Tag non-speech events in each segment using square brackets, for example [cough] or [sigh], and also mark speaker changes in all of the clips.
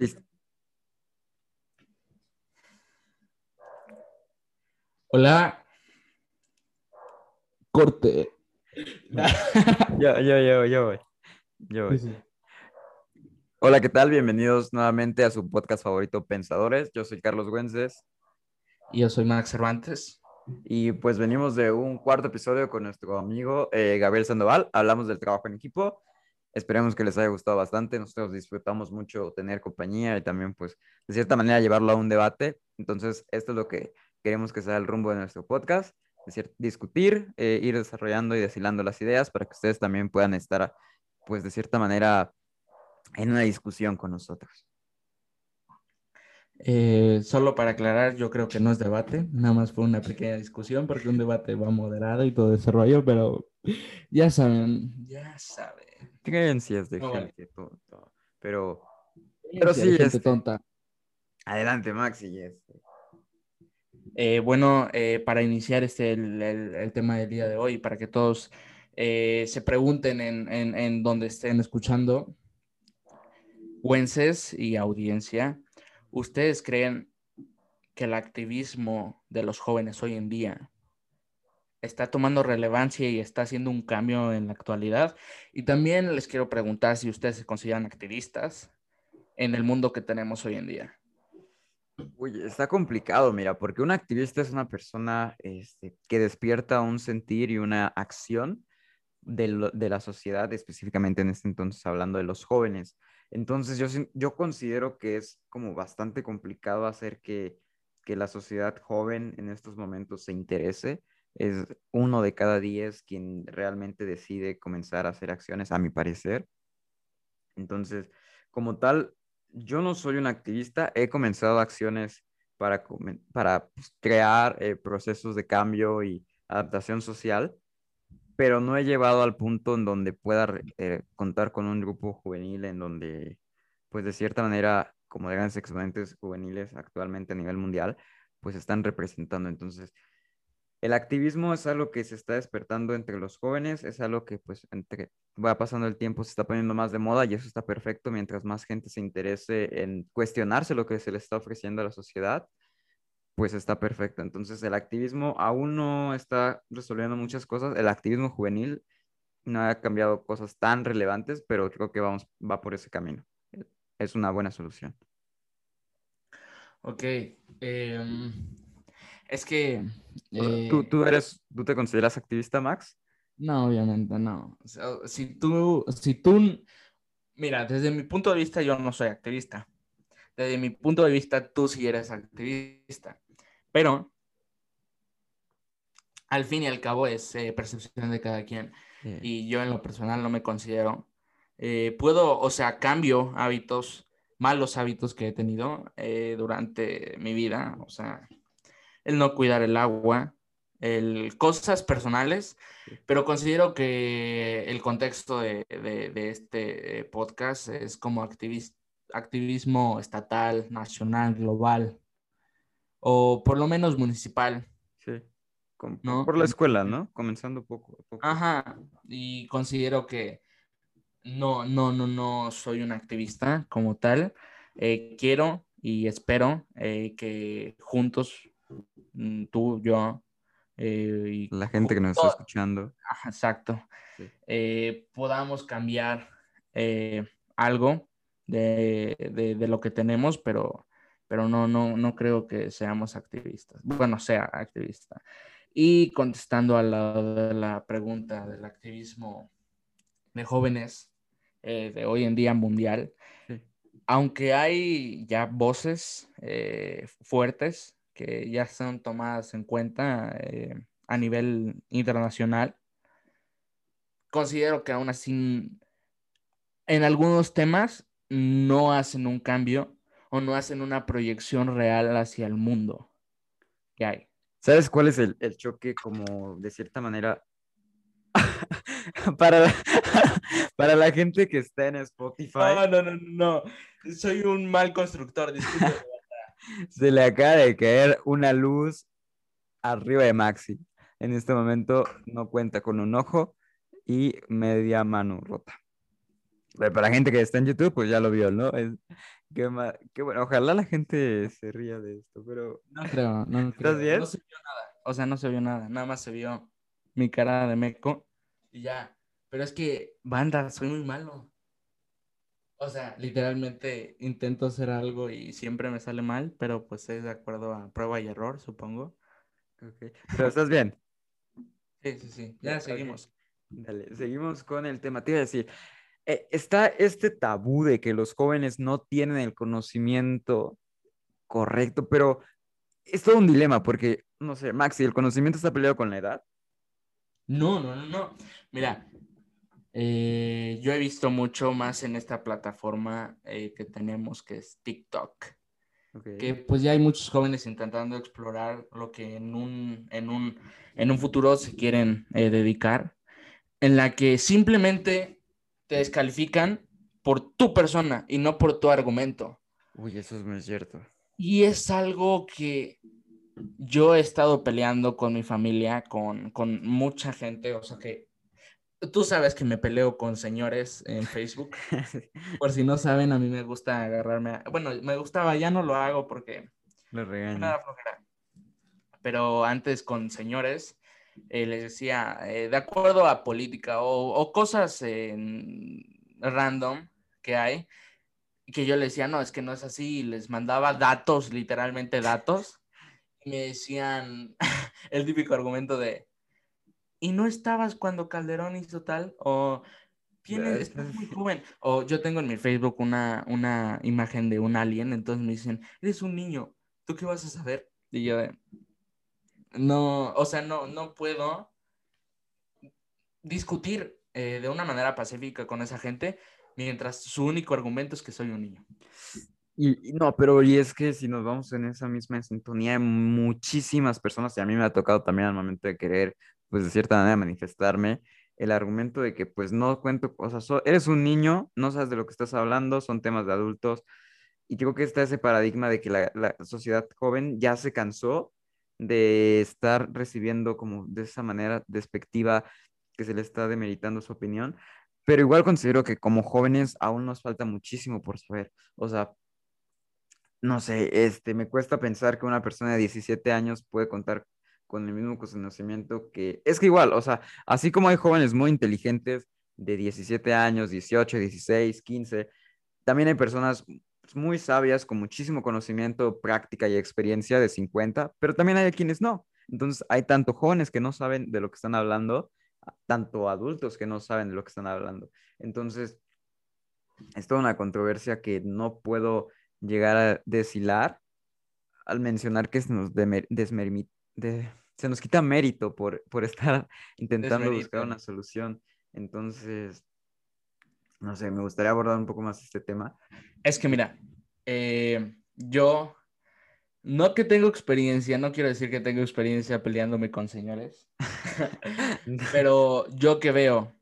Speaker 1: Listo.
Speaker 2: Hola. Corte.
Speaker 1: Yo, yo, yo, yo voy. Yo voy. Hola, ¿qué tal? Bienvenidos nuevamente a su podcast favorito, Pensadores. Yo soy Carlos Güences
Speaker 2: Y yo soy Max Cervantes.
Speaker 1: y pues venimos de un cuarto episodio con nuestro amigo eh, Gabriel Sandoval. Hablamos del trabajo en equipo. Esperemos que les haya gustado bastante. Nosotros disfrutamos mucho tener compañía y también, pues, de cierta manera llevarlo a un debate. Entonces, esto es lo que queremos que sea el rumbo de nuestro podcast. Es decir, discutir, eh, ir desarrollando y deshilando las ideas para que ustedes también puedan estar, pues, de cierta manera en una discusión con nosotros.
Speaker 2: Eh, solo para aclarar, yo creo que no es debate, nada más fue una pequeña discusión porque un debate va moderado y todo ese rollo, pero ya saben, ya saben.
Speaker 1: Creencias de
Speaker 2: No, vale.
Speaker 1: gente tonta. Pero, Pero
Speaker 2: Sí, gente
Speaker 1: este-
Speaker 2: tonta.
Speaker 1: adelante, Maxi. este.
Speaker 2: Eh, bueno, eh, para iniciar este, el, el- el tema del día de hoy, para que todos eh, se pregunten en, en, en donde estén escuchando, Güences y audiencia, ¿ustedes creen que el activismo de los jóvenes hoy en día está tomando relevancia y está haciendo un cambio en la actualidad? Y también les quiero preguntar si ustedes se consideran activistas en el mundo que tenemos hoy en día.
Speaker 1: Uy, está complicado, mira, porque un activista es una persona este, que despierta un sentir y una acción de, de la sociedad, específicamente en este entonces hablando de los jóvenes. Entonces yo, yo considero que es como bastante complicado hacer que, que la sociedad joven en estos momentos se interese. Es uno de cada diez quien realmente decide comenzar a hacer acciones, a mi parecer. Entonces, como tal, yo no soy un activista, he comenzado acciones para, para pues, crear eh, procesos de cambio y adaptación social, pero no he llevado al punto en donde pueda eh, contar con un grupo juvenil en donde, pues de cierta manera, como de grandes exponentes juveniles actualmente a nivel mundial, pues están representando. Entonces, el activismo es algo que se está despertando entre los jóvenes, es algo que pues entre va pasando el tiempo se está poniendo más de moda y eso está perfecto mientras más gente se interese en cuestionarse lo que se le está ofreciendo a la sociedad, pues está perfecto. Entonces el activismo aún no está resolviendo muchas cosas, el activismo juvenil no ha cambiado cosas tan relevantes, pero creo que vamos va por ese camino. Es una buena solución.
Speaker 2: Ok, em, es que...
Speaker 1: Sea,
Speaker 2: eh,
Speaker 1: ¿Tú, tú eres, tú te consideras activista, Max?
Speaker 2: No, obviamente no. O sea, si tú, si tú, mira, desde mi punto de vista yo no soy activista. Desde mi punto de vista tú sí eres activista. Pero al fin y al cabo es eh, percepción de cada quien. Y yo en lo personal no me considero. eh, puedo, o sea, cambio hábitos, malos hábitos que he tenido eh, durante mi vida. O sea, el no cuidar el agua, el, cosas personales, pero considero que el contexto de, de- de este eh, podcast es como activis- activismo estatal, nacional, global, o por lo menos municipal.
Speaker 1: sí. Con-
Speaker 2: ¿no?
Speaker 1: Por la escuela, ¿no? Comenzando poco a poco.
Speaker 2: Ajá, y considero que no, no, no, no soy un activista como tal. Eh, quiero y espero eh, que juntos, tú, yo, eh, y
Speaker 1: La gente que nos está escuchando.
Speaker 2: Exacto,
Speaker 1: Sí.
Speaker 2: eh, podamos cambiar eh, algo de, de- de lo que tenemos, pero, pero no, no, no creo que seamos activistas. Bueno, sea activista. Y contestando a la, de la pregunta del activismo de jóvenes eh, de hoy en día mundial,
Speaker 1: Sí.
Speaker 2: aunque hay ya voces eh, fuertes que ya son tomadas en cuenta eh, a nivel internacional, considero que aún así en algunos temas no hacen un cambio o no hacen una proyección real hacia el mundo que hay.
Speaker 1: ¿Sabes cuál es el, el choque como de cierta manera [laughs] para, la, [laughs] para la gente que está en Spotify?
Speaker 2: no, no, no, no. Soy un mal constructor, disculpe. [laughs]
Speaker 1: Se le acaba de caer una luz arriba de Maxi. En este momento no cuenta con un ojo y media mano rota. Pero para la gente que está en YouTube, pues ya lo vio, ¿no? Es- Qué, qué, bueno, ojalá la gente se ría de esto, pero...
Speaker 2: No creo, no
Speaker 1: ¿Estás bien?
Speaker 2: No se vio nada, o sea, no se vio nada, nada más se vio mi cara de meco y ya. Pero es que, banda, soy muy malo. O sea, literalmente intento hacer algo y siempre me sale mal, pero pues es de acuerdo a prueba y error, supongo.
Speaker 1: Ok, pero estás bien.
Speaker 2: Sí, sí, sí, ya seguimos.
Speaker 1: Dale, seguimos con el tema. Te iba a decir, eh, está este tabú de que los jóvenes no tienen el conocimiento correcto, pero es todo un dilema porque, no sé, Maxi, ¿el conocimiento está peleado con la edad?
Speaker 2: No, no, no, no. Mira, eh, yo he visto mucho más en esta plataforma eh, que tenemos, que es TikTok. Que pues ya hay muchos jóvenes intentando explorar lo que en un, en un, en un futuro se quieren dedicar, en la que simplemente te descalifican por tu persona y no por tu argumento.
Speaker 1: Uy, eso es muy cierto.
Speaker 2: Y es algo que yo he estado peleando con mi familia, con, con mucha gente, o sea que tú sabes que me peleo con señores en Facebook. [laughs] Por si no saben, a mí me gusta agarrarme. Bueno, me gustaba, ya no lo hago porque.
Speaker 1: Lo regaño.
Speaker 2: Pero antes con señores, eh, les decía, eh, de acuerdo a política o, cosas random que hay, que yo les decía, no, es que no es así, y les mandaba datos, literalmente datos, y me decían [laughs] el típico argumento de, ¿y no estabas cuando Calderón hizo tal? O tienes, estás muy joven. O yo tengo en mi Facebook una, una imagen de un alien, entonces me dicen, eres un niño, ¿tú qué vas a saber? Y yo, no, o sea, no, no puedo discutir eh, de una manera pacífica con esa gente mientras su único argumento es que soy un niño.
Speaker 1: Y, no, pero y es que si nos vamos en esa misma sintonía, hay muchísimas personas, y a mí me ha tocado también al momento de querer, pues de cierta manera manifestarme, el argumento de que pues no cuento cosas, eres un niño, no sabes de lo que estás hablando, son temas de adultos, y creo que está ese paradigma de que la, la sociedad joven ya se cansó de estar recibiendo como de esa manera despectiva que se le está demeritando su opinión, pero igual considero que como jóvenes aún nos falta muchísimo por saber. O sea, no sé, este, me cuesta pensar que una persona de 17 años puede contar con el mismo conocimiento que... Es que igual, o sea, así como hay jóvenes muy inteligentes de 17 años, 18, 16, 15, también hay personas muy sabias, con muchísimo conocimiento, práctica y experiencia de 50, pero también hay quienes no. Entonces, hay tanto jóvenes que no saben de lo que están hablando, tanto adultos que no saben de lo que están hablando. Entonces, es toda una controversia que no puedo llegar a deshilar al mencionar que nos, se nos quita mérito por, por estar [laughs] intentando buscar una solución. Entonces, no sé, me gustaría abordar un poco más este tema.
Speaker 2: Es que mira, eh, yo no que tengo experiencia, no quiero decir que tengo experiencia peleándome con señores, [laughs] pero yo que veo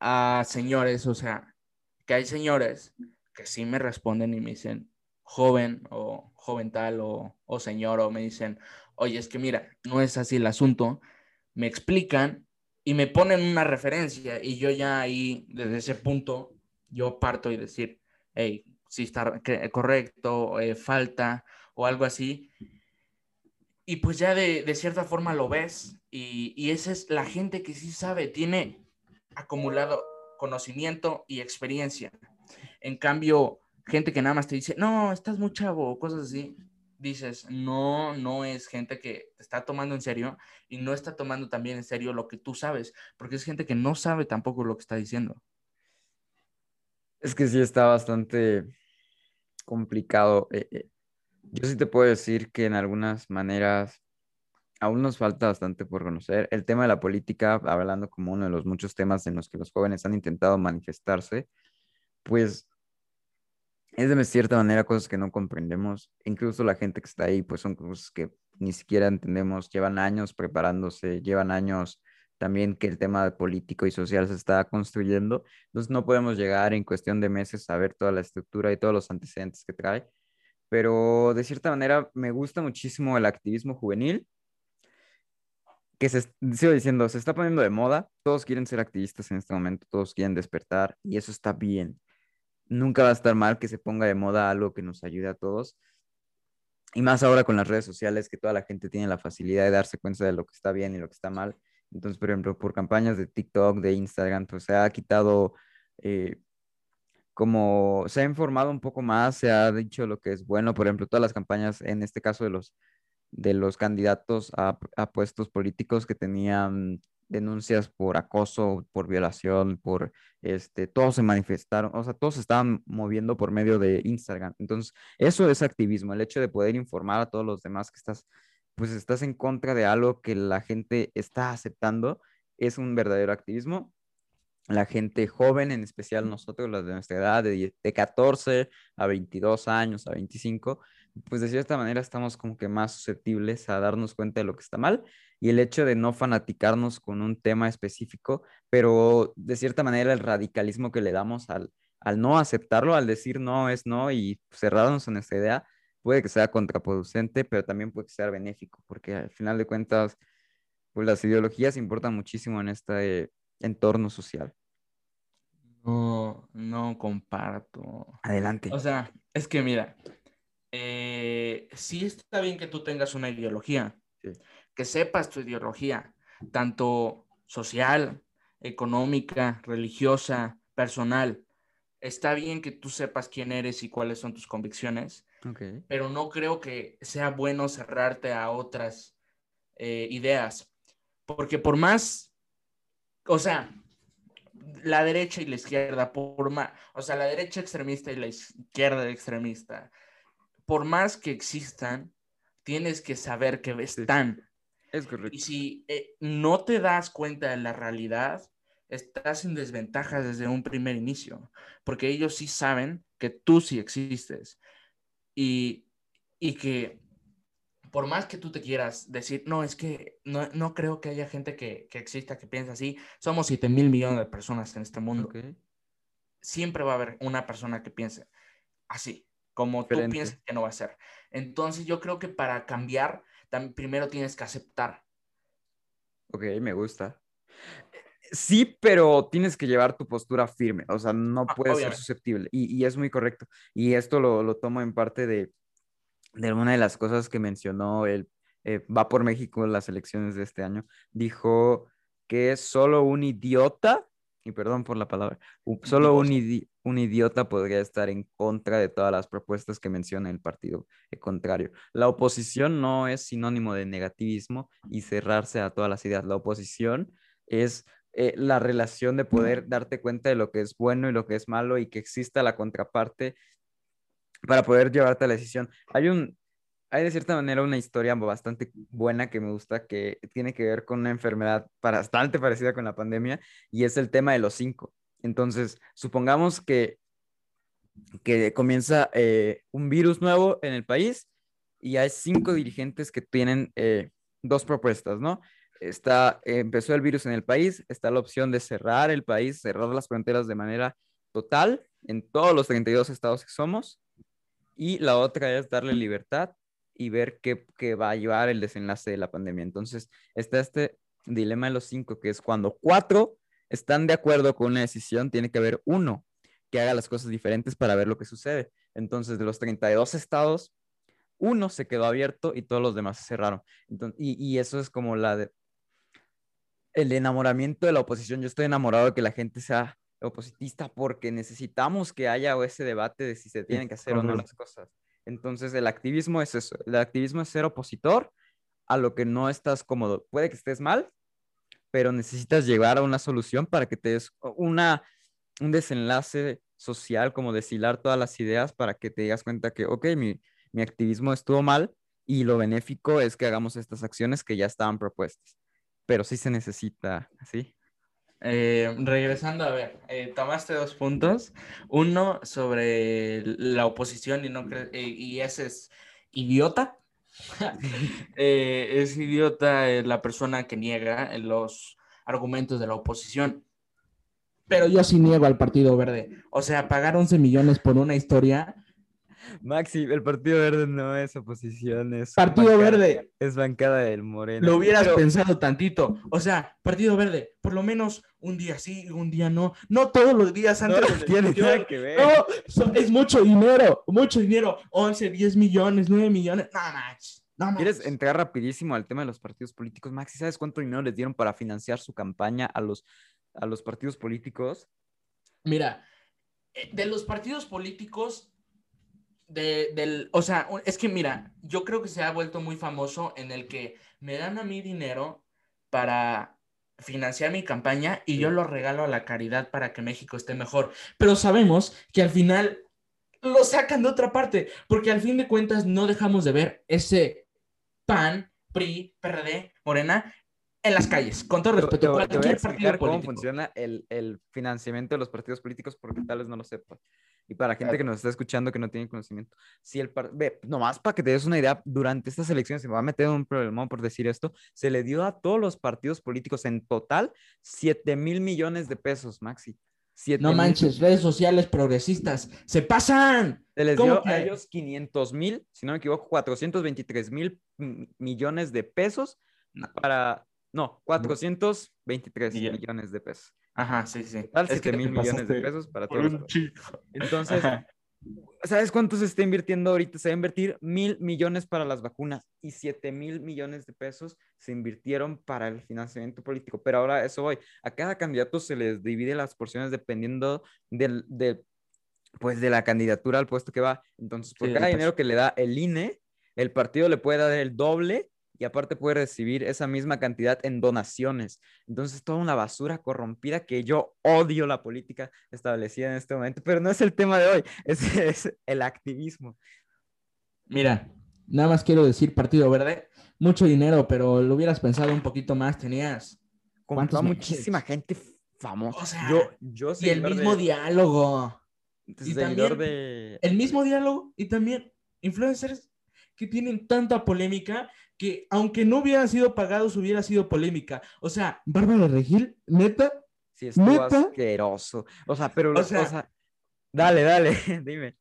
Speaker 2: a señores, o sea, que hay señores que sí me responden y me dicen joven o joven tal o, o señor o me dicen, oye, es que mira, no es así el asunto, me explican y me ponen una referencia y yo ya ahí, desde ese punto, yo parto y decir, hey, si está correcto, eh, falta o algo así. Y pues ya de, de cierta forma lo ves y, y, esa es la gente que sí sabe, tiene acumulado conocimiento y experiencia. En cambio, gente que nada más te dice, no, estás muy chavo, cosas así, dices, no, no es gente que te está tomando en serio y no está tomando también en serio lo que tú sabes, porque es gente que no sabe tampoco lo que está diciendo.
Speaker 1: Es que sí está bastante complicado. Eh, eh, yo sí te puedo decir que en algunas maneras aún nos falta bastante por conocer. El tema de la política, hablando como uno de los muchos temas en los que los jóvenes han intentado manifestarse, pues es de cierta manera cosas que no comprendemos. Incluso la gente que está ahí, pues son cosas que ni siquiera entendemos, llevan años preparándose, llevan años también que el tema político y social se está construyendo. Entonces no podemos llegar en cuestión de meses a ver toda la estructura y todos los antecedentes que trae. Pero de cierta manera me gusta muchísimo el activismo juvenil, que se, sigo diciendo, se está poniendo de moda. Todos quieren ser activistas en este momento, todos quieren despertar y eso está bien. Nunca va a estar mal que se ponga de moda algo que nos ayude a todos. Y más ahora con las redes sociales, que toda la gente tiene la facilidad de darse cuenta de lo que está bien y lo que está mal. Entonces, por ejemplo, por campañas de TikTok, de Instagram, pues se ha quitado, eh, como se ha informado un poco más, se ha dicho lo que es bueno. Por ejemplo, todas las campañas, en este caso de los, de los candidatos a, a puestos políticos que tenían denuncias por acoso, por violación, por este, todos se manifestaron, o sea, todos se estaban moviendo por medio de Instagram. Entonces, eso es activismo, el hecho de poder informar a todos los demás que estás, pues estás en contra de algo que la gente está aceptando, es un verdadero activismo. La gente joven, en especial nosotros, los de nuestra edad, de, de 14 a 22 años, a 25, pues de cierta manera estamos como que más susceptibles a darnos cuenta de lo que está mal y el hecho de no fanaticarnos con un tema específico, pero de cierta manera el radicalismo que le damos al, al no aceptarlo, al decir no es no y cerrarnos en esa idea, puede que sea contraproducente, pero también puede ser benéfico, porque al final de cuentas, pues las ideologías importan muchísimo en este entorno social.
Speaker 2: No, no comparto.
Speaker 1: Adelante.
Speaker 2: O sea, es que mira, eh, sí está bien que tú tengas una ideología, sí que sepas tu ideología, tanto social, económica, religiosa, personal. Está bien que tú sepas quién eres y cuáles son tus convicciones, pero no creo que sea bueno cerrarte a otras eh, ideas, porque por más, o sea, la derecha y la izquierda, por más, o sea, la derecha extremista y la izquierda extremista, por más que existan, tienes que saber que están.
Speaker 1: Es correcto.
Speaker 2: Y si eh, no te das cuenta de la realidad, estás en desventaja desde un primer inicio, porque ellos sí saben que tú sí existes y, y que por más que tú te quieras decir, no, es que no, no creo que haya gente que, que, exista que piense así, somos 7 mil millones de personas en este mundo. Siempre va a haber una persona que piense así, como tú piensas que no va a ser. Entonces yo creo que para cambiar primero tienes que aceptar.
Speaker 1: Ok, me gusta. Sí, pero tienes que llevar tu postura firme, o sea, no ah, puedes ser susceptible y, es muy correcto. Y esto lo, tomo en parte de, de una de las cosas que mencionó él, eh, va por México en las elecciones de este año, dijo que es solo un idiota, y perdón por la palabra, solo un, un idiota podría estar en contra de todas las propuestas que menciona el partido contrario. La oposición no es sinónimo de negativismo y cerrarse a todas las ideas. La oposición es eh, la relación de poder darte cuenta de lo que es bueno y lo que es malo y que exista la contraparte para poder llevarte a la decisión. Hay un, hay de cierta manera una historia bastante buena que me gusta que tiene que ver con una enfermedad bastante parecida con la pandemia y es el tema de los cinco. Entonces, supongamos que, que comienza eh, un virus nuevo en el país y hay cinco dirigentes que tienen eh, dos propuestas, ¿no? Está, empezó el virus en el país, está la opción de cerrar el país, cerrar las fronteras de manera total en todos los 32 estados que somos. Y la otra es darle libertad y ver qué, qué, va a llevar el desenlace de la pandemia. Entonces, está este dilema de los cinco, que es cuando cuatro están de acuerdo con una decisión, tiene que haber uno que haga las cosas diferentes para ver lo que sucede. Entonces, de los 32 estados, uno se quedó abierto y todos los demás se cerraron. y, eso es como la de, el enamoramiento de la oposición. Yo estoy enamorado de que la gente sea opositista porque necesitamos que haya ese debate de si se tienen que hacer o no las cosas. Entonces, el activismo es eso. El activismo es ser opositor a lo que no estás cómodo. Puede que estés mal, pero necesitas llegar a una solución para que te des una, un desenlace social, como deshilar todas las ideas para que te digas cuenta que, ok, mi, mi activismo estuvo mal y lo benéfico es que hagamos estas acciones que ya estaban propuestas. Pero sí se necesita, ¿sí?
Speaker 2: Eh, regresando, a ver, eh, tomaste dos puntos. Uno sobre la oposición y, no eh, y ese es idiota. [laughs] Es idiota la persona que niega los argumentos de la oposición. Pero yo sí niego al Partido Verde. O sea, pagar 11 millones por una historia
Speaker 1: Maxi, el Partido Verde no es oposición, es
Speaker 2: Partido
Speaker 1: bancada-
Speaker 2: Verde.
Speaker 1: Es bancada del Moreno.
Speaker 2: Lo hubieras
Speaker 1: Pero-
Speaker 2: pensado tantito. O sea, Partido Verde, por lo menos un día sí, un día no. No todos los días
Speaker 1: No
Speaker 2: antes de la [laughs]
Speaker 1: tiene
Speaker 2: elección.
Speaker 1: nada que ver.
Speaker 2: No, so- es mucho dinero, mucho dinero. 11, 10 millones, 9 millones. No manches. No.
Speaker 1: ¿Quieres entrar rapidísimo al tema de los partidos políticos? Maxi, ¿sabes cuánto dinero les dieron para financiar su campaña a los, a los partidos políticos?
Speaker 2: Mira, eh, de los partidos políticos, de, del, o sea, es que mira, yo creo que se ha vuelto muy famoso en el que me dan a mí dinero para financiar mi campaña y yo lo regalo a la caridad para que México esté mejor. Pero sabemos que al final lo sacan de otra parte, porque al fin de cuentas no dejamos de ver ese PAN, PRI, PRD, Morena en las calles, con todo respeto.
Speaker 1: te, te voy a explicar cómo funciona el, el financiamiento de los partidos políticos porque tal vez no lo sepa. Y para la gente que nos está escuchando que no tiene conocimiento, si el par- ve, nomás para que te des una idea, durante estas elecciones, se me va a meter un problema por decir esto, se le dio a todos los partidos políticos en total 7 mil millones de pesos, Maxi. 7
Speaker 2: No
Speaker 1: mil-
Speaker 2: manches, redes sociales progresistas, se pasan.
Speaker 1: Se les
Speaker 2: ¿Cómo
Speaker 1: dio a
Speaker 2: que?
Speaker 1: ellos 500 mil, si no me equivoco, 423 mil millones de pesos
Speaker 2: No.
Speaker 1: para, no, 423
Speaker 2: Millón.
Speaker 1: millones de pesos.
Speaker 2: Ajá, sí, sí.
Speaker 1: Total,
Speaker 2: Es que
Speaker 1: 7 mil millones de pesos para todos.
Speaker 2: un
Speaker 1: los-
Speaker 2: chico.
Speaker 1: Entonces,
Speaker 2: Ajá.
Speaker 1: ¿sabes cuánto se está invirtiendo ahorita? Se va a invertir mil millones para las vacunas y 7 mil millones de pesos se invirtieron para el financiamiento político. Pero ahora eso voy. A cada candidato se les divide las porciones dependiendo del, de, pues, de la candidatura al puesto que va. Entonces, por
Speaker 2: Sí,
Speaker 1: cada dinero que le da el INE, el partido le puede dar el doble y aparte puede recibir esa misma cantidad en donaciones. Entonces, toda una basura corrompida que yo odio la política establecida en este momento, pero no es el tema de hoy, [laughs] es, es el activismo.
Speaker 2: Mira, nada más quiero decir, Partido Verde, mucho dinero, pero lo hubieras pensado un poquito más, tenías.
Speaker 1: Compró muchísima gente famosa.
Speaker 2: O sea,
Speaker 1: yo, yo
Speaker 2: Y el mismo
Speaker 1: de-
Speaker 2: diálogo. y también
Speaker 1: de...
Speaker 2: El mismo diálogo y también influencers que tienen tanta polémica que aunque no hubieran sido pagados, hubiera sido polémica. O sea, Bárbara Regil, neta,
Speaker 1: Sí, estuvo
Speaker 2: ¿Neta?
Speaker 1: asqueroso. O sea, pero...
Speaker 2: O
Speaker 1: lo- O
Speaker 2: sea-
Speaker 1: sea, dale, dale, [laughs] dime.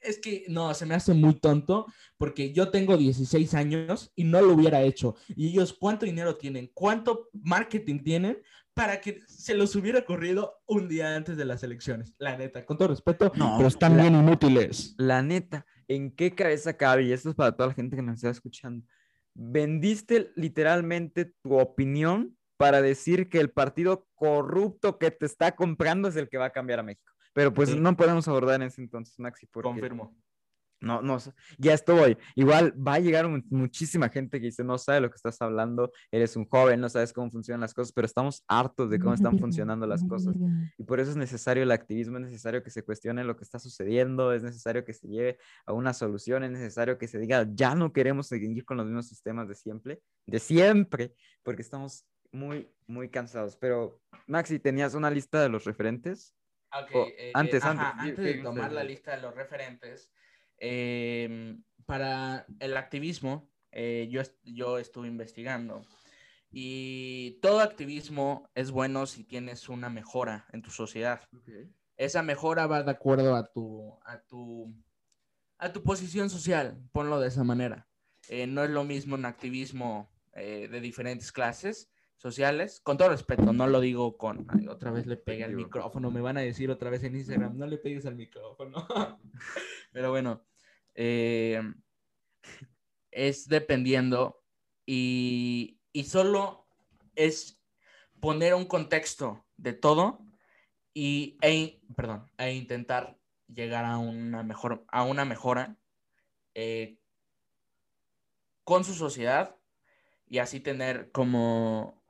Speaker 2: Es que no, se me hace muy tonto porque yo tengo 16 años y no lo hubiera hecho. Y ellos, ¿cuánto dinero tienen? ¿Cuánto marketing tienen para que se los hubiera corrido un día antes de las elecciones? La neta, con todo respeto,
Speaker 1: No,
Speaker 2: pero están
Speaker 1: la-
Speaker 2: bien inútiles.
Speaker 1: La neta, ¿en qué cabeza cabe? Y esto es para toda la gente que nos está escuchando. Vendiste literalmente tu opinión para decir que el partido corrupto que te está comprando es el que va a cambiar a México. Pero pues
Speaker 2: Sí.
Speaker 1: no podemos abordar en ese entonces, Maxi, porque
Speaker 2: Confirmo.
Speaker 1: No, no, ya estoy. Igual va a llegar mu- muchísima gente que dice, no sabe lo que estás hablando, eres un joven, no sabes cómo funcionan las cosas, pero estamos hartos de cómo están funcionando las cosas. Y por eso es necesario el activismo, es necesario que se cuestione lo que está sucediendo, es necesario que se lleve a una solución, es necesario que se diga, ya no queremos seguir con los mismos sistemas de siempre, de siempre, porque estamos muy, muy cansados. Pero, Maxi, ¿tenías una lista de los referentes?
Speaker 2: Ok,
Speaker 1: O
Speaker 2: eh,
Speaker 1: antes,
Speaker 2: ajá,
Speaker 1: antes, di-
Speaker 2: antes
Speaker 1: ¿qué
Speaker 2: de tomar la lista de los referentes, eh, para el activismo, eh, yo, yo estuve investigando y todo activismo es bueno si tienes una mejora en tu sociedad. Esa mejora va de acuerdo a tu, a tu, a tu posición social, ponlo de esa manera. Eh, no es lo mismo un activismo eh, de diferentes clases sociales, con todo respeto, no lo digo con, ay, otra vez le pegué al micrófono, me van a decir otra vez en Instagram, no le pegues al micrófono. [laughs] Pero bueno, eh, es dependiendo y, y solo es poner un contexto de todo y e, perdón, e intentar llegar a una mejor a una mejora eh, con su sociedad y así tener como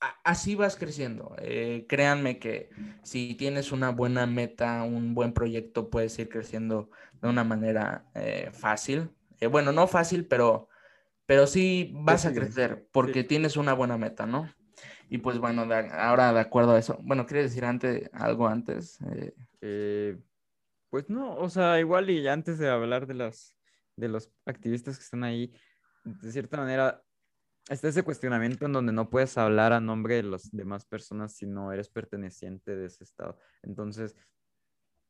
Speaker 2: así vas creciendo. Eh, créanme que si tienes una buena meta, un buen proyecto, puedes ir creciendo de una manera eh, fácil. Eh, bueno, no fácil, pero, pero sí vas a crecer porque
Speaker 1: sí.
Speaker 2: tienes una buena meta, ¿no? Y pues bueno, de- ahora de acuerdo a eso, bueno, ¿quieres decir antes, algo antes? Eh,
Speaker 1: pues no, o sea, igual y antes de hablar de los, de los activistas que están ahí, de cierta manera, está ese cuestionamiento en donde no puedes hablar a nombre de las demás personas si no eres perteneciente de ese estado. Entonces,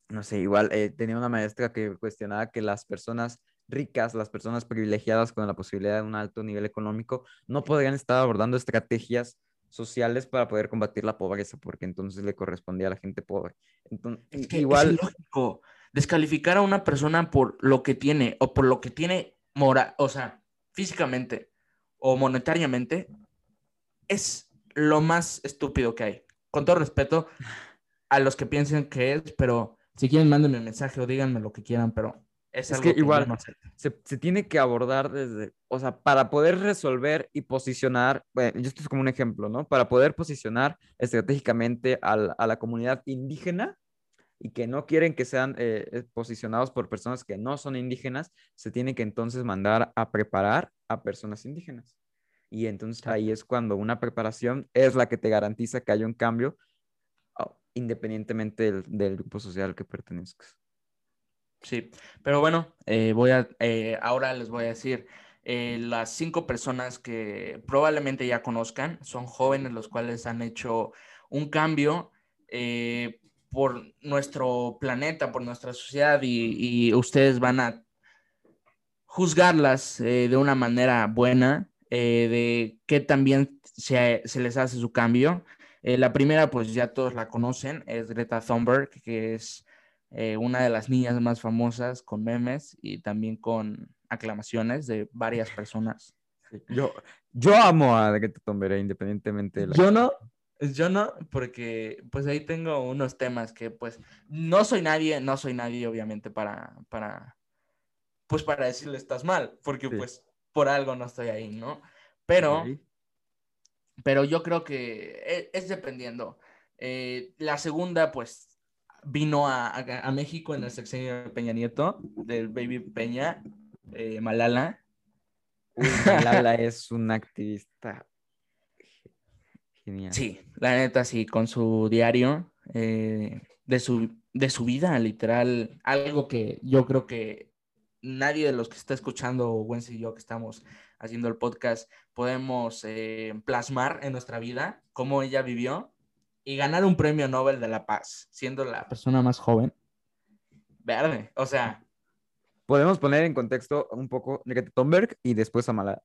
Speaker 1: no sé, igual eh, tenía una maestra que cuestionaba que las personas ricas, las personas privilegiadas con la posibilidad de un alto nivel económico, no podrían estar abordando estrategias sociales para poder combatir la pobreza, porque entonces le correspondía a la gente pobre. Entonces,
Speaker 2: es que igual... Es lógico. Descalificar a una persona por lo que tiene o por lo que tiene moral, o sea, físicamente o monetariamente, es lo más estúpido que hay. Con todo respeto a los que piensen que es, pero si quieren, mándenme un mensaje o díganme lo que quieran, pero es,
Speaker 1: que, igual se, tiene que abordar desde, o sea, para poder resolver y posicionar, bueno, esto es como un ejemplo, ¿no? Para poder posicionar estratégicamente a la comunidad indígena y que no quieren que sean eh, eh, posicionados por personas que no son indígenas, se tiene que entonces mandar a preparar a personas indígenas. Y entonces ahí es cuando una preparación es la que te garantiza que haya un cambio oh, independientemente del, grupo social al que pertenezcas.
Speaker 2: Sí, pero bueno, eh, voy a, ahora les voy a decir, las cinco personas que probablemente ya conozcan son jóvenes los cuales han hecho un cambio por nuestro planeta, por nuestra sociedad y, ustedes van a juzgarlas eh, de una manera buena, eh, de qué también se, se, les hace su cambio. Eh, la primera, pues ya todos la conocen, es Greta Thunberg, que es una de las niñas más famosas con memes y también con aclamaciones de varias personas.
Speaker 1: Yo, yo amo a Greta Thunberg, independientemente de la...
Speaker 2: Yo no, yo no, porque pues ahí tengo unos temas que pues no soy nadie, no soy nadie obviamente para, para, pues para decirle estás mal, porque pues por algo no estoy ahí, ¿no? Pero, pero yo creo que e, es, dependiendo. Eh, la segunda pues vino a, a, México en el sexenio de Peña Nieto, del Baby Peña, eh, Malala.
Speaker 1: Malala [laughs] es una activista
Speaker 2: Sí, la neta, sí, con su diario eh, de, su, de su vida, literal, algo que yo creo que nadie de los que está escuchando, Wency y yo que estamos haciendo el podcast, podemos eh, plasmar en nuestra vida cómo ella vivió y ganar un premio Nobel de la Paz, siendo la persona más joven. Verde, o sea.
Speaker 1: Podemos poner en contexto un poco Greta Thunberg y después a, Malala.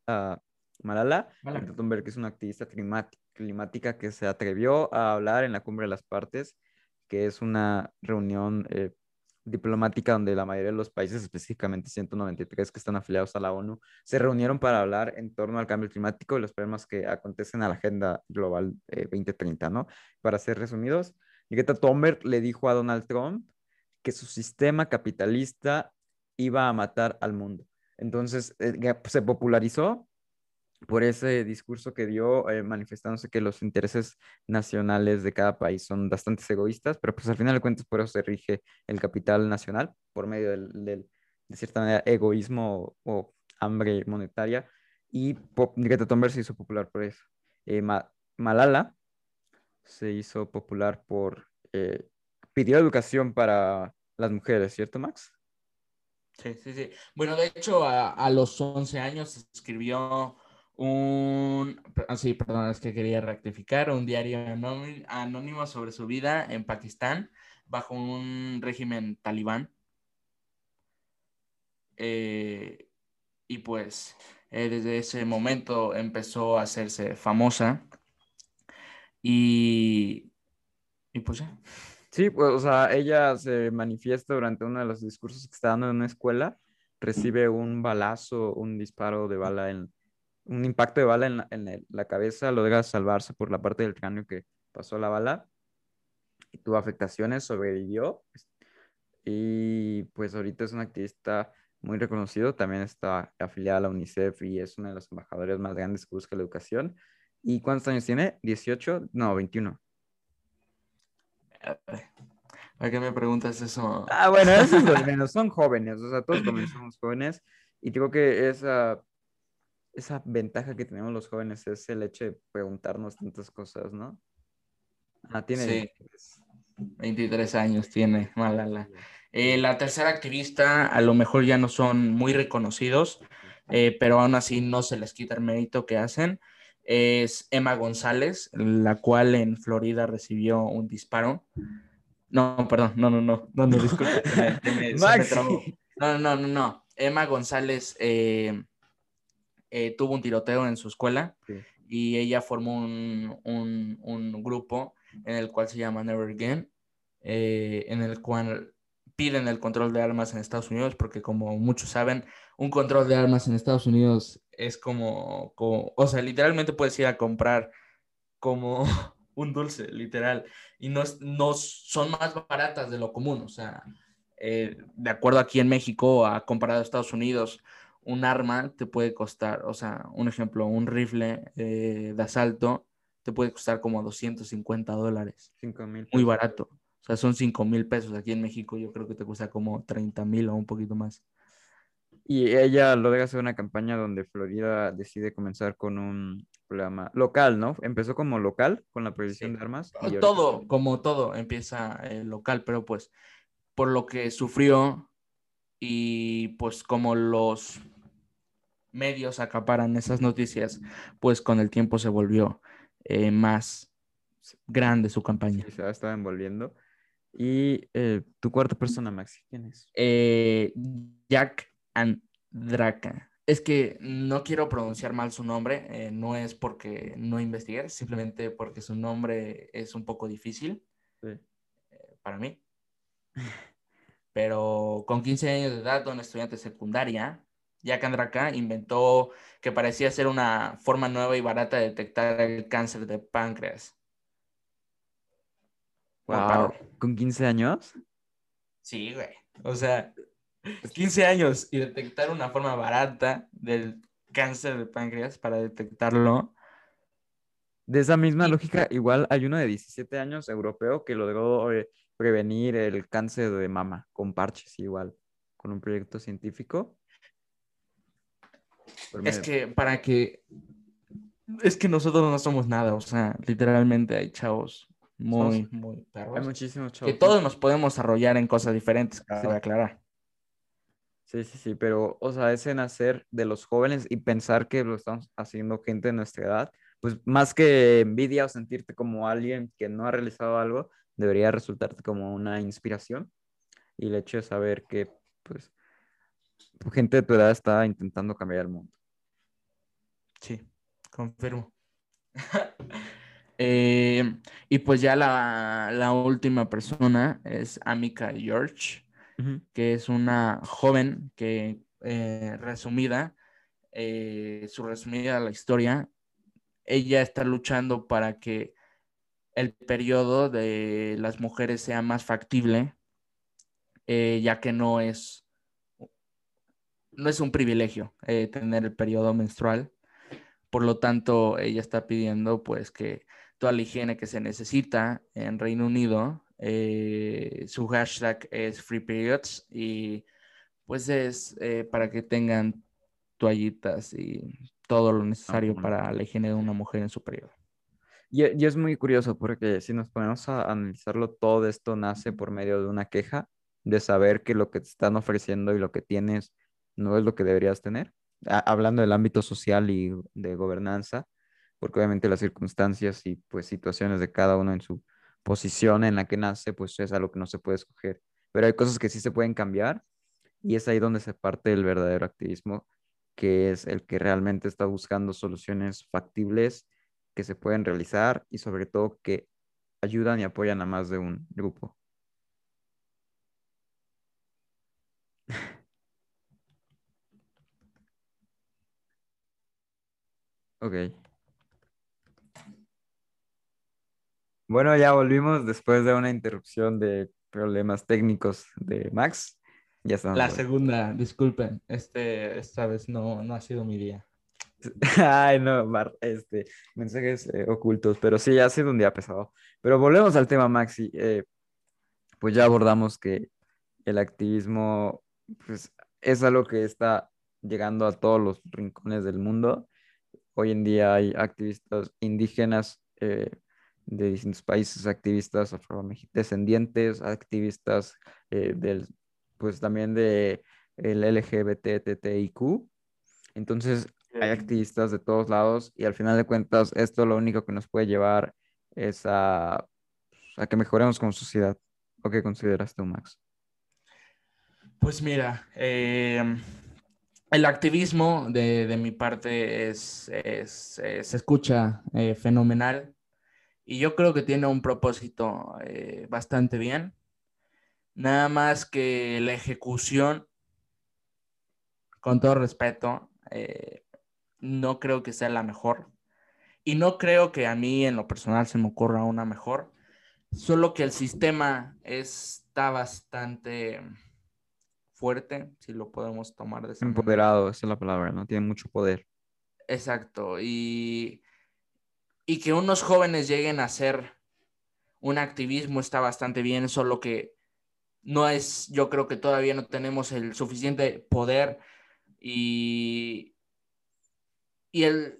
Speaker 1: Malala. Greta Thunberg es una activista climática climática que se atrevió a hablar en la Cumbre de las Partes, que es una reunión eh, diplomática donde la mayoría de los países, específicamente 193 que están afiliados a la ONU, se reunieron para hablar en torno al cambio climático y los problemas que acontecen a la Agenda Global 2030, eh, ¿no? Para ser resumidos, Greta Thunberg le dijo a Donald Trump que su sistema capitalista iba a matar al mundo. Entonces, eh, se popularizó por ese discurso que dio eh, manifestándose que los intereses nacionales de cada país son bastante egoístas, pero pues al final de cuentas por eso se rige el capital nacional, por medio del, de cierta manera, egoísmo o, hambre monetaria, y Greta Thunberg se hizo popular por eso. Eh, Malala se hizo popular por... Eh, pidió educación para las mujeres, ¿cierto, Max?
Speaker 2: Sí, sí, sí. Bueno, de hecho, a, a los 11 años escribió un, ah, sí, perdón, es que quería rectificar, un diario anónimo sobre su vida en Pakistán bajo un régimen talibán. Eh, y pues eh, desde ese momento empezó a hacerse famosa y, y pues ya.
Speaker 1: Sí, pues, o sea, ella se manifiesta durante uno de los discursos que está dando en una escuela, recibe un balazo, un disparo de bala en, un impacto de bala en la, en la cabeza, logra salvarse por la parte del cráneo que pasó la bala y tuvo afectaciones, sobrevivió y pues ahorita es un activista muy reconocido, también está afiliada a la UNICEF y es uno de los embajadores más grandes que busca la educación. ¿Y cuántos años tiene? ¿18? No, 21.
Speaker 2: ¿Para qué me preguntas eso?
Speaker 1: Ah, bueno, eso es menos, son [laughs] jóvenes, o sea, todos comenzamos jóvenes y creo que esa esa ventaja que tenemos los jóvenes es el hecho de preguntarnos tantas cosas, ¿no?
Speaker 2: Ah, tiene sí. 23. años tiene Malala. Eh, la tercera activista a lo mejor ya no son muy reconocidos, eh, pero aún así no se les quita el mérito que hacen. Es Emma González, la cual en Florida recibió un disparo. No, perdón, no, no, no, no, no, disculpe. [laughs]
Speaker 1: Max.
Speaker 2: No, no, no, no. Emma González eh, eh, tuvo un tiroteo en su escuela y ella formó un, un, un, grupo en el cual se llama Never Again, eh, en el cual piden el control de armas en Estados Unidos, porque como muchos saben, un control de armas en Estados Unidos es como, como o sea, literalmente puedes ir a comprar como [laughs] un dulce, literal, y no, no son más baratas de lo común, o sea, eh, de acuerdo aquí en México, a comparado a Estados Unidos, un arma te puede costar, o sea, un ejemplo, un rifle eh, de asalto te puede costar como 250 dólares. Muy barato. O sea, son 5 mil pesos. Aquí en México yo creo que te cuesta como 30 mil o un poquito más.
Speaker 1: Y ella lo deja hacer una campaña donde Florida decide comenzar con un programa local, ¿no? Empezó como local con la prohibición de armas.
Speaker 2: todo, como todo, empieza eh, local, pero pues por lo que sufrió y pues como los medios acaparan esas noticias, pues con el tiempo se volvió eh, más grande su campaña.
Speaker 1: se estaba envolviendo. Y eh, tu cuarta persona, Maxi, ¿quién es?
Speaker 2: Eh, Jack Andraka. Es que no quiero pronunciar mal su nombre, no es porque no investigué, simplemente porque su nombre es un poco difícil para mí. [laughs] Pero con 15 años de edad, un estudiante secundaria, Jack Andraka inventó que parecía ser una forma nueva y barata de detectar el cáncer de páncreas.
Speaker 1: Wow, ¿con 15 años?
Speaker 2: Sí, güey. O sea, 15 años y detectar una forma barata del cáncer de páncreas para detectarlo.
Speaker 1: De esa misma lógica, igual hay uno de 17 años europeo que logró eh, prevenir el cáncer de mama con parches igual, con un proyecto científico.
Speaker 2: Es que para que... Es que nosotros no somos nada, o sea, literalmente hay chavos muy, muy
Speaker 1: perros. Hay muchísimos chavos.
Speaker 2: Que todos nos podemos arrollar en cosas diferentes, cabe aclarar.
Speaker 1: Sí, sí, sí, pero, o sea, ese nacer de los jóvenes y pensar que lo estamos haciendo gente de nuestra edad, pues más que envidia o sentirte como alguien que no ha realizado algo, debería resultarte como una inspiración. Y el hecho de saber que, pues, gente de tu edad está intentando cambiar el mundo.
Speaker 2: Sí, confirmo. [laughs] Eh, y pues ya la, última persona es Amika George, que es una joven que, eh, resumida, eh, su resumida la historia, ella está luchando para que el periodo de las mujeres sea más factible, ya que no es, no es un privilegio tener el periodo menstrual. Por lo tanto, ella está pidiendo pues que toda la higiene que se necesita en Reino Unido, eh, su hashtag es Free Periods y pues es eh, para que tengan toallitas y todo lo necesario para la higiene de una mujer en su periodo.
Speaker 1: Y, y, es muy curioso porque si nos ponemos a analizarlo, todo esto nace por medio de una queja, de saber que lo que te están ofreciendo y lo que tienes no es lo que deberías tener hablando del ámbito social y de gobernanza, porque obviamente las circunstancias y pues situaciones de cada uno en su posición en la que nace, pues es algo que no se puede escoger. Pero hay cosas que sí se pueden cambiar y es ahí donde se parte el verdadero activismo, que es el que realmente está buscando soluciones factibles que se pueden realizar y sobre todo que ayudan y apoyan a más de un grupo. Ok. Bueno, ya volvimos después de una interrupción de problemas técnicos de Max. Ya estamos.
Speaker 2: La segunda, disculpen, este, esta vez no, no ha sido mi día. [laughs]
Speaker 1: Ay, no, este, mensajes eh, ocultos, pero sí, ha sido un día pesado. Pero volvemos al tema, Maxi. Eh, pues ya abordamos que el activismo pues, es algo que está llegando a todos los rincones del mundo Hoy en día hay activistas indígenas eh, de distintos países, activistas descendientes, activistas eh, del, pues también de el LGBTTIQ. Entonces, hay activistas de todos lados y al final de cuentas, esto lo único que nos puede llevar es a, a que mejoremos como sociedad. ¿O qué consideras tú, Max?
Speaker 2: Pues mira, em, el activismo de, mi parte es, se escucha eh, fenomenal y yo creo que tiene un propósito eh, bastante bien. Nada más que la ejecución, con todo respeto, eh, no creo que sea la mejor. Y no creo que a mí en lo personal se me ocurra una mejor. Solo que el sistema está bastante fuerte, si lo podemos tomar de esa
Speaker 1: Empoderado, esa es la palabra, ¿no? Tiene mucho poder.
Speaker 2: Exacto, y, y que unos jóvenes lleguen a hacer un activismo está bastante bien, solo que no es, yo creo que todavía no tenemos el suficiente poder y, y el,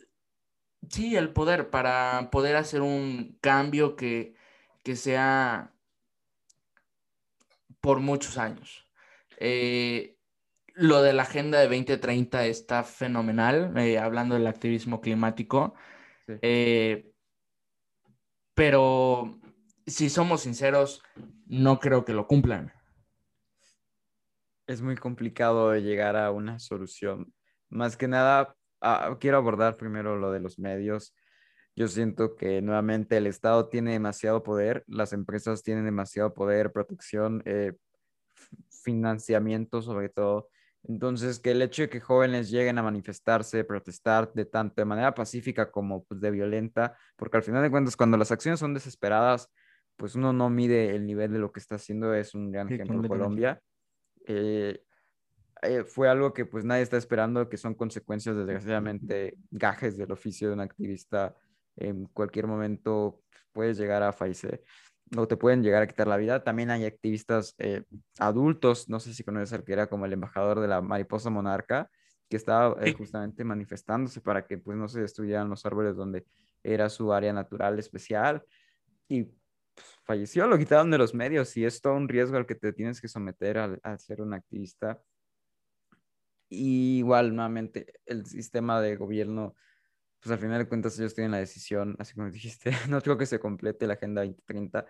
Speaker 2: sí, el poder para poder hacer un cambio que, que sea por muchos años. Eh, lo de la Agenda de 2030 está fenomenal, eh, hablando del activismo climático. Eh, pero si somos sinceros, no creo que lo cumplan.
Speaker 1: Es muy complicado llegar a una solución. Más que nada, ah, quiero abordar primero lo de los medios. Yo siento que nuevamente el Estado tiene demasiado poder, las empresas tienen demasiado poder, protección, financiamiento sobre todo. Entonces, que el hecho de que jóvenes lleguen a manifestarse, protestar de tanto de manera pacífica como pues, de violenta, porque al final de cuentas, cuando las acciones son desesperadas, pues uno no mide el nivel de lo que está haciendo, es un gran ejemplo ejemplo Colombia. Eh, eh, fue algo que pues nadie está esperando, que son consecuencias desgraciadamente gajes del oficio de un activista. En cualquier momento puedes llegar a fallecer o te pueden llegar a quitar la vida. También hay activistas eh, adultos, no sé si conoces al que era como el embajador de la mariposa monarca, que estaba eh, justamente manifestándose para que pues no se destruyeran los árboles donde era su área natural especial y pues, falleció, lo quitaron de los medios y es todo un riesgo al que te tienes que someter al, ser un activista. Y igual, nuevamente, el sistema de gobierno pues al final de cuentas ellos tienen la decisión, así como dijiste, [laughs] no creo que se complete la Agenda 2030.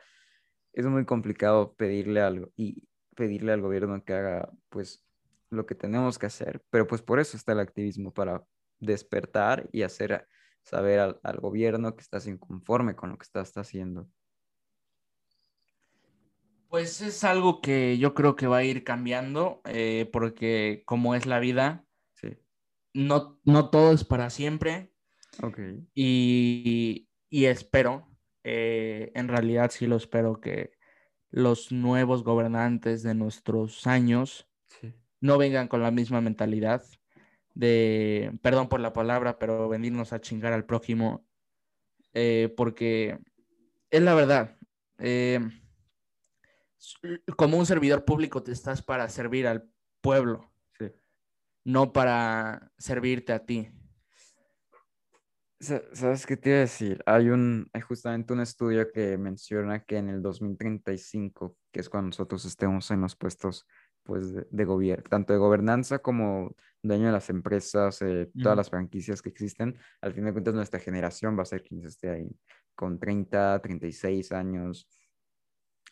Speaker 1: Es muy complicado pedirle algo y pedirle al gobierno que haga pues lo que tenemos que hacer, pero pues por eso está el activismo, para despertar y hacer saber al, gobierno que estás inconforme con lo que estás haciendo.
Speaker 2: Pues es algo que yo creo que va a ir cambiando, eh, porque como es la vida, sí. no, no todo es para siempre
Speaker 1: Okay.
Speaker 2: Y, espero, eh, en realidad sí lo espero, que los nuevos gobernantes de nuestros años no vengan con la misma mentalidad de, perdón por la palabra, pero venirnos a chingar al prójimo, eh, porque es la verdad. Eh, como un servidor público te estás para servir al pueblo, no para servirte a ti.
Speaker 1: ¿Sabes qué te iba a decir? Hay un, hay justamente un estudio que menciona que en el 2035, que es cuando nosotros estemos en los puestos pues, de, gobierno, tanto de gobernanza como dueño de las empresas, eh, todas las franquicias que existen, al fin de cuentas nuestra generación va a ser quien esté ahí con 30, 36 años.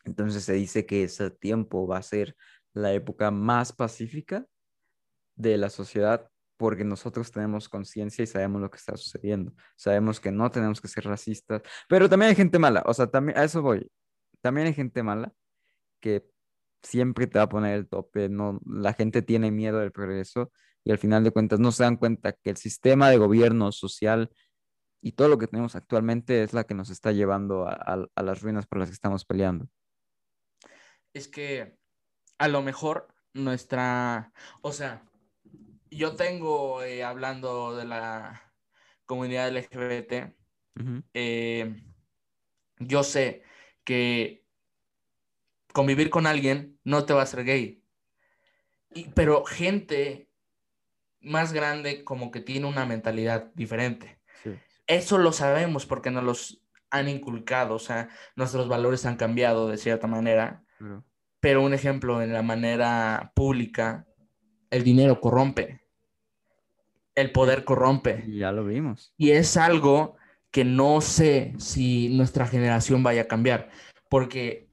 Speaker 1: Entonces se dice que ese tiempo va a ser la época más pacífica de la sociedad porque nosotros tenemos conciencia y sabemos lo que está sucediendo. Sabemos que no tenemos que ser racistas, pero también hay gente mala, o sea, también a eso voy. También hay gente mala que siempre te va a poner el tope, no, la gente tiene miedo del progreso y al final de cuentas no se dan cuenta que el sistema de gobierno social y todo lo que tenemos actualmente es la que nos está llevando a, a las ruinas por las que estamos peleando.
Speaker 2: Es que a lo mejor nuestra, o sea, yo tengo, eh, hablando de la comunidad LGBT, eh, yo sé que convivir con alguien no te va a hacer gay. pero gente más grande como que tiene una mentalidad diferente. Eso lo sabemos porque nos los han inculcado, o sea, nuestros valores han cambiado de cierta manera. Pero un ejemplo en la manera pública, el dinero corrompe el poder corrompe.
Speaker 1: Ya lo vimos.
Speaker 2: Y es algo que no sé si nuestra generación vaya a cambiar, porque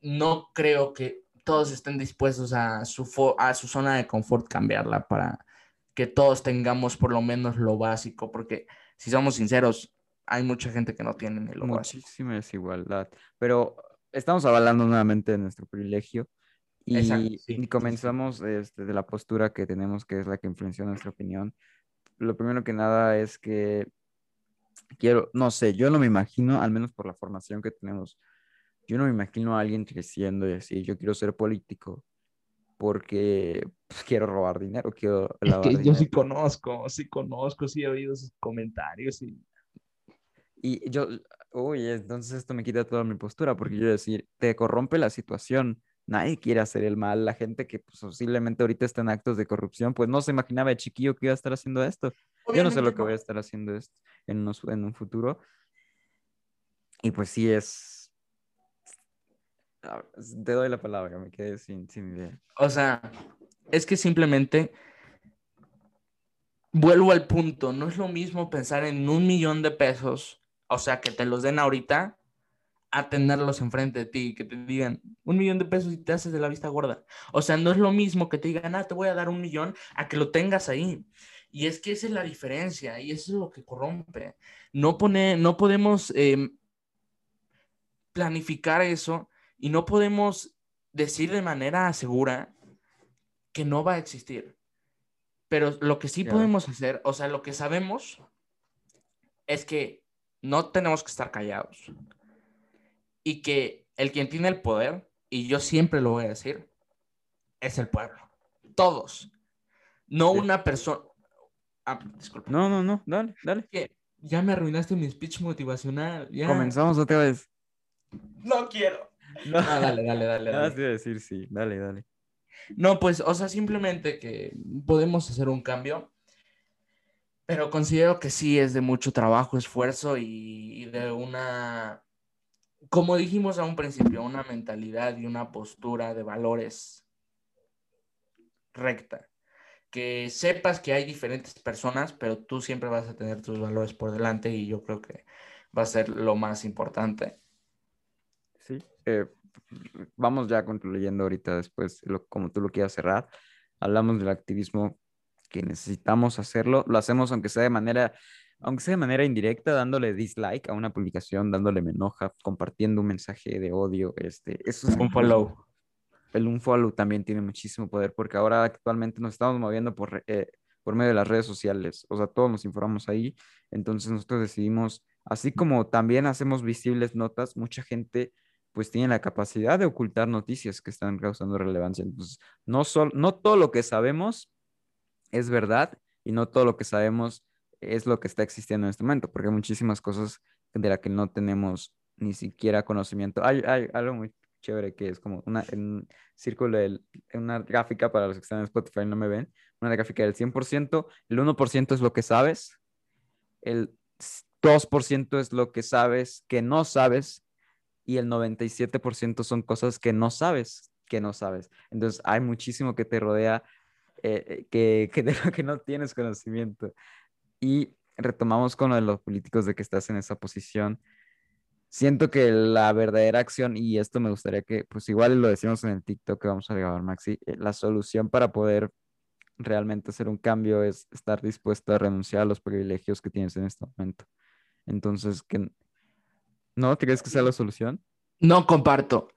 Speaker 2: no creo que todos estén dispuestos a su, a su zona de confort cambiarla para que todos tengamos por lo menos lo básico, porque si somos sinceros, hay mucha gente que no tiene ni lo
Speaker 1: Muchísima desigualdad, pero estamos hablando nuevamente de nuestro privilegio y, comenzamos Este, de la postura que tenemos, que es la que influenció nuestra opinión. Lo primero que nada es que quiero, no sé, yo no me imagino, al menos por la formación que tenemos, yo no me imagino a alguien creciendo y decir, yo quiero ser político porque pues, quiero robar dinero, quiero
Speaker 2: es que Yo sí conozco, sí conozco, sí he oído sus comentarios y...
Speaker 1: Y yo, uy, entonces esto me quita toda mi postura, porque yo decir, te corrompe la situación, nadie quiere hacer el mal, la gente que pues, posiblemente ahorita está en actos de corrupción, pues no se imaginaba de chiquillo que iba a estar haciendo esto. yo no sé lo que voy a estar haciendo esto en, en un futuro. Y pues sí es, te doy la palabra, me quedé sin, sin idea.
Speaker 2: O sea, es que simplemente vuelvo al punto, no es lo mismo pensar en un millón de pesos, o sea, que te los den ahorita, a tenerlos enfrente de ti, que te digan un millón de pesos y te haces de la vista gorda. O sea, no es lo mismo que te digan, ah, te voy a dar un millón, a que lo tengas ahí. Y es que esa es la diferencia y eso es lo que corrompe. No, pone, no podemos em, planificar eso y no podemos decir de manera segura que no va a existir. Pero lo que sí podemos hacer, o sea, lo que sabemos es que no tenemos que estar callados. Y que el quien tiene el poder, y yo siempre lo voy a decir, es el pueblo. Todos. No una persona. Ah, disculpa.
Speaker 1: No, no, no, dale, dale.
Speaker 2: ya me arruinaste mi speech motivacional.
Speaker 1: Comenzamos otra vez.
Speaker 2: No quiero. No, dale, dale, dale.
Speaker 1: De decir sí, dale, dale.
Speaker 2: No, pues, o sea, simplemente que podemos hacer un cambio, pero considero que sí es de mucho trabajo, esfuerzo y, de una, como dijimos a un principio, una mentalidad y una postura de valores recta. Que sepas que hay diferentes personas, pero tú siempre vas a tener tus valores por delante y yo creo que va a ser lo más importante.
Speaker 1: Sí, eh, vamos ya concluyendo ahorita después, como tú lo quieras cerrar. Hablamos del activismo que necesitamos hacerlo, lo hacemos aunque sea de manera, aunque sea de manera indirecta, dándole dislike a una publicación, dándole me enoja, compartiendo un mensaje de odio, este, eso es
Speaker 2: un follow.
Speaker 1: El un follow también tiene muchísimo poder porque ahora actualmente nos estamos moviendo por, eh, por medio de las redes sociales, o sea, todos nos informamos ahí, entonces nosotros decidimos, así como también hacemos visibles notas, mucha gente pues tienen la capacidad de ocultar noticias que están causando relevancia. Entonces, no, no todo lo que sabemos es verdad y no todo lo que sabemos es lo que está existiendo en este momento, porque hay muchísimas cosas de las que no tenemos ni siquiera conocimiento. Hay, hay algo muy chévere que es como una, en círculo, de, una gráfica para los que están en Spotify no me ven, una gráfica del 100%, el 1% es lo que sabes, el 2% es lo que sabes que no sabes y el 97% son cosas que no sabes, que no sabes. Entonces hay muchísimo que te rodea eh, eh, que, [laughs] que, de lo que no tienes conocimiento. Y retomamos con lo de los políticos de que estás en esa posición. Siento que la verdadera acción, y esto me gustaría que, pues igual lo decimos en el TikTok que vamos a grabar, Maxi, eh, la solución para poder realmente hacer un cambio es estar dispuesto a renunciar a los privilegios que tienes en este momento. Entonces, que, ¿No crees que sea la solución?
Speaker 2: No comparto.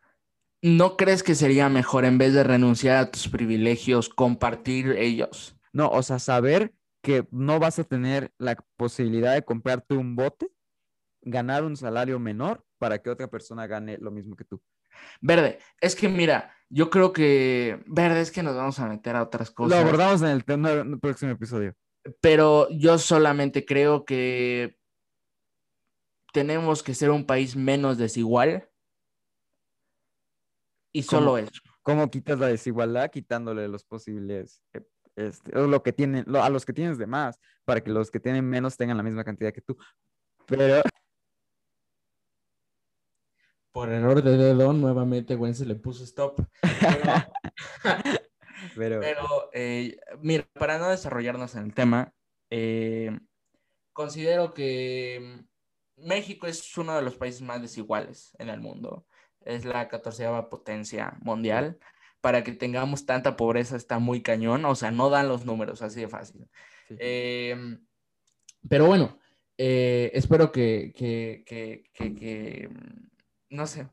Speaker 2: ¿No crees que sería mejor en vez de renunciar a tus privilegios, compartir ellos?
Speaker 1: No, o sea, saber que no vas a tener la posibilidad de comprarte un bote, ganar un salario menor para que otra persona gane lo mismo que tú.
Speaker 2: Verde, es que mira, yo creo que, Verde, es que nos vamos a meter a otras cosas.
Speaker 1: Lo abordamos en el, próximo episodio.
Speaker 2: Pero yo solamente creo que tenemos que ser un país menos desigual. Y solo eso.
Speaker 1: ¿Cómo quitas la desigualdad? Quitándole los posibles, este, lo que tienen, a los que tienes de más, para que los que tienen menos tengan la misma cantidad que tú. Pero...
Speaker 2: Por error de dedo, nuevamente Gwen se le puso stop. [laughs] Pero, Pero, eh, mira, para no desarrollarnos en el tema, eh, considero que México es uno de los países más desiguales en el mundo. es la catorceava potencia mundial. Para que tengamos tanta pobreza está muy cañón, o sea, no dan los números así de fácil. Em, pero bueno, eh, espero que, que, que, que, no sé.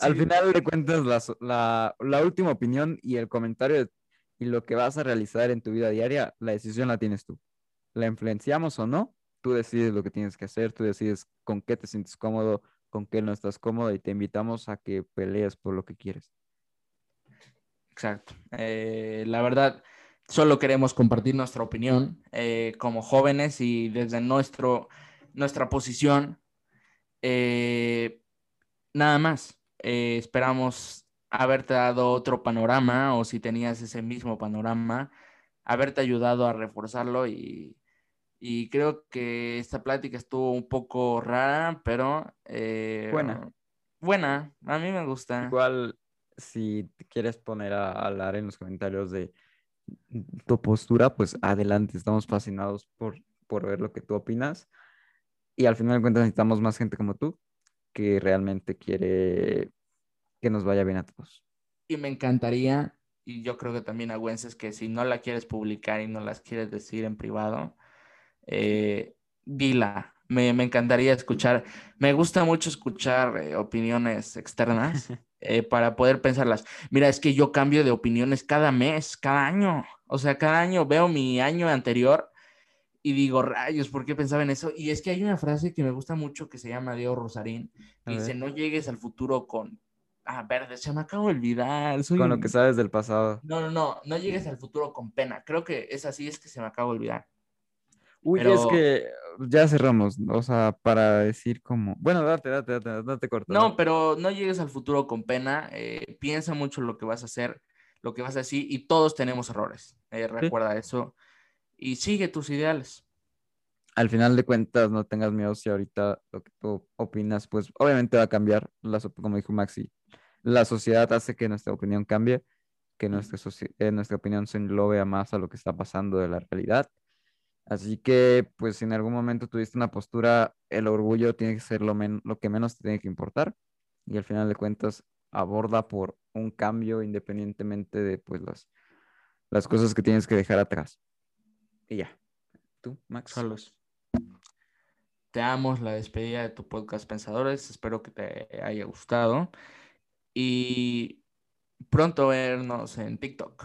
Speaker 1: Al final de cuentas, la, la, la, última opinión y el comentario y lo que vas a realizar en tu vida diaria, la decisión la tienes tú. ¿La influenciamos o no? Tú decides lo que tienes que hacer, tú decides con qué te sientes cómodo, con qué no estás cómodo y te invitamos a que pelees por lo que quieres.
Speaker 2: Exacto. Eh, la verdad, solo queremos compartir nuestra opinión eh, como jóvenes y desde nuestro, nuestra posición. Eh, nada más. esperamos haberte dado otro panorama o si tenías ese mismo panorama, haberte ayudado a reforzarlo y, y creo que esta plática estuvo un poco rara, pero...
Speaker 1: Eh, buena.
Speaker 2: Buena, a mí me gusta.
Speaker 1: Igual, si quieres poner a hablar en los comentarios de tu postura, pues adelante, estamos fascinados por, por ver lo que tú opinas. Y al final de cuentas necesitamos más gente como tú que realmente quiere que nos vaya bien a todos.
Speaker 2: Y me encantaría, y yo creo que también a Wences, que si no la quieres publicar y no las quieres decir en privado, eh, dila. Me, encantaría escuchar. Me gusta mucho escuchar eh, opiniones externas [laughs] eh, para poder pensarlas. Mira, es que yo cambio de opiniones cada mes, cada año. O sea, cada año veo mi año anterior y digo, rayos, ¿por qué pensaba en eso? Y es que hay una frase que me gusta mucho que se llama Diego Rosarín, que dice, no llegues al futuro con... Ah, verde, se me acabo de olvidar.
Speaker 1: Con lo que sabes del pasado.
Speaker 2: No, no, no, no llegues al futuro con pena. Creo que es así, es que se me acaba de olvidar.
Speaker 1: Uy, es que ya cerramos, o sea, para decir como, bueno, date, date, date, date corto.
Speaker 2: No, pero no llegues al futuro con pena, eh, piensa mucho lo que vas a hacer, lo que vas a decir, y todos tenemos errores, eh, recuerda eso, y sigue tus ideales.
Speaker 1: Al final de cuentas, no tengas miedo si ahorita lo que tú opinas, pues obviamente va a cambiar, como dijo Maxi, la sociedad hace que nuestra opinión cambie, que nuestra, eh, nuestra opinión se englobe más a lo que está pasando de la realidad Así que, pues, si en algún momento tuviste una postura, el orgullo tiene que ser lo, lo que menos te tiene que importar. Y al final de cuentas, aborda por un cambio independientemente de, pues, las, las cosas que tienes que dejar atrás. Y ya. ¿Tú, Max?
Speaker 2: Carlos. Te damos la despedida de tu podcast Pensadores. Espero que te haya gustado. Y pronto vernos en TikTok.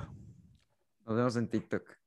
Speaker 1: Nos vemos en TikTok.